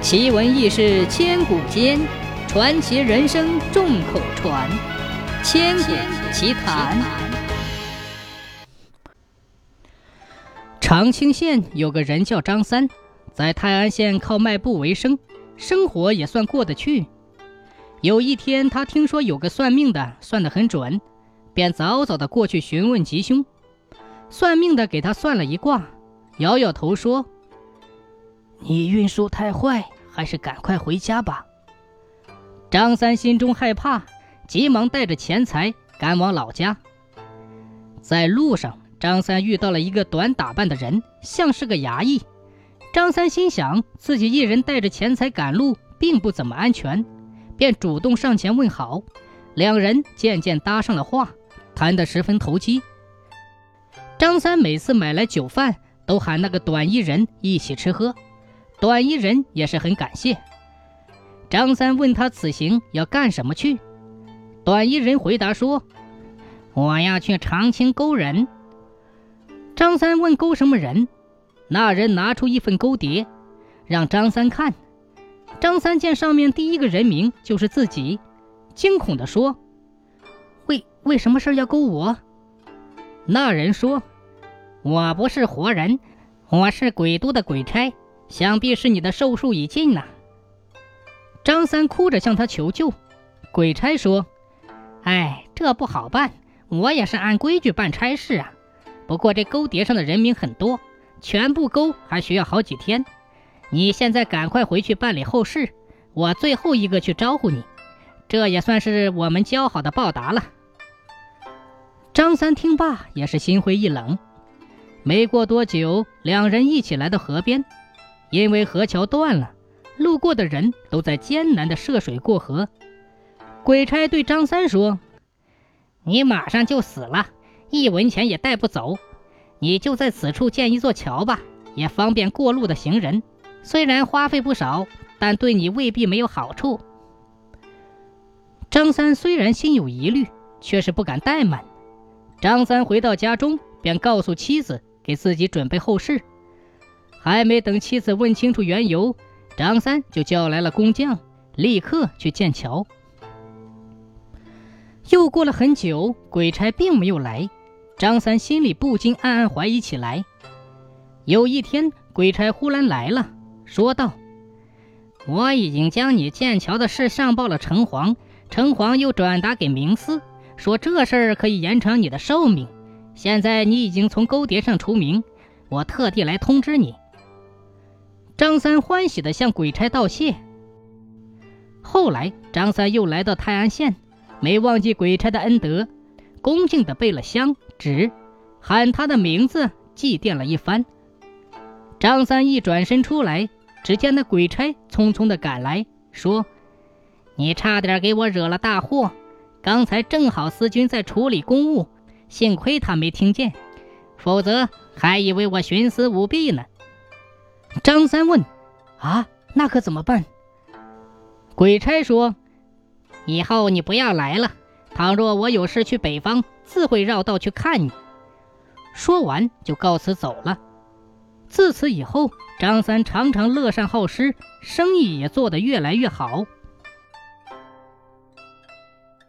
奇闻异事千古间，传奇人生众口传。千古奇谈。长清县有个人叫张三，在泰安县靠卖布为生，生活也算过得去。有一天，他听说有个算命的算得很准，便早早的过去询问吉凶。算命的给他算了一卦，摇摇头说。你运数太坏，还是赶快回家吧。张三心中害怕，急忙带着钱财赶往老家。在路上，张三遇到了一个短打扮的人，像是个衙役。张三心想，自己一人带着钱财赶路，并不怎么安全，便主动上前问好。两人渐渐搭上了话，谈得十分投机。张三每次买来酒饭，都喊那个短衣人一起吃喝。短衣人也是很感谢。张三问他此行要干什么去，短衣人回答说：“我要去长清勾人。”张三问勾什么人，那人拿出一份勾牒，让张三看。张三见上面第一个人名就是自己，惊恐地说：“为为什么事要勾我？”那人说：“我不是活人，我是鬼都的鬼差。”想必是你的寿数已尽呐。张三哭着向他求救，鬼差说：“哎，这不好办，我也是按规矩办差事啊。不过这勾牒上的人名很多，全部勾还需要好几天。你现在赶快回去办理后事，我最后一个去招呼你，这也算是我们交好的报答了。”张三听罢也是心灰意冷。没过多久，两人一起来到河边。因为河桥断了，路过的人都在艰难地涉水过河。鬼差对张三说：“你马上就死了，一文钱也带不走。你就在此处建一座桥吧，也方便过路的行人。虽然花费不少，但对你未必没有好处。”张三虽然心有疑虑，却是不敢怠慢。张三回到家中，便告诉妻子，给自己准备后事。还没等妻子问清楚缘由，张三就叫来了工匠，立刻去建桥。又过了很久，鬼差并没有来，张三心里不禁暗暗怀疑起来。有一天，鬼差忽然来了，说道：“我已经将你建桥的事上报了城隍，城隍又转达给明司，说这事儿可以延长你的寿命。现在你已经从勾牒上除名，我特地来通知你。”张三欢喜地向鬼差道谢。后来，张三又来到泰安县，没忘记鬼差的恩德，恭敬地备了香纸，喊他的名字，祭奠了一番。张三一转身出来，只见那鬼差匆匆地赶来，说：“你差点给我惹了大祸，刚才正好司军在处理公务，幸亏他没听见，否则还以为我徇私舞弊呢。”张三问：“啊，那可怎么办？”鬼差说：“以后你不要来了。倘若我有事去北方，自会绕道去看你。”说完就告辞走了。自此以后，张三常常乐善好施，生意也做得越来越好。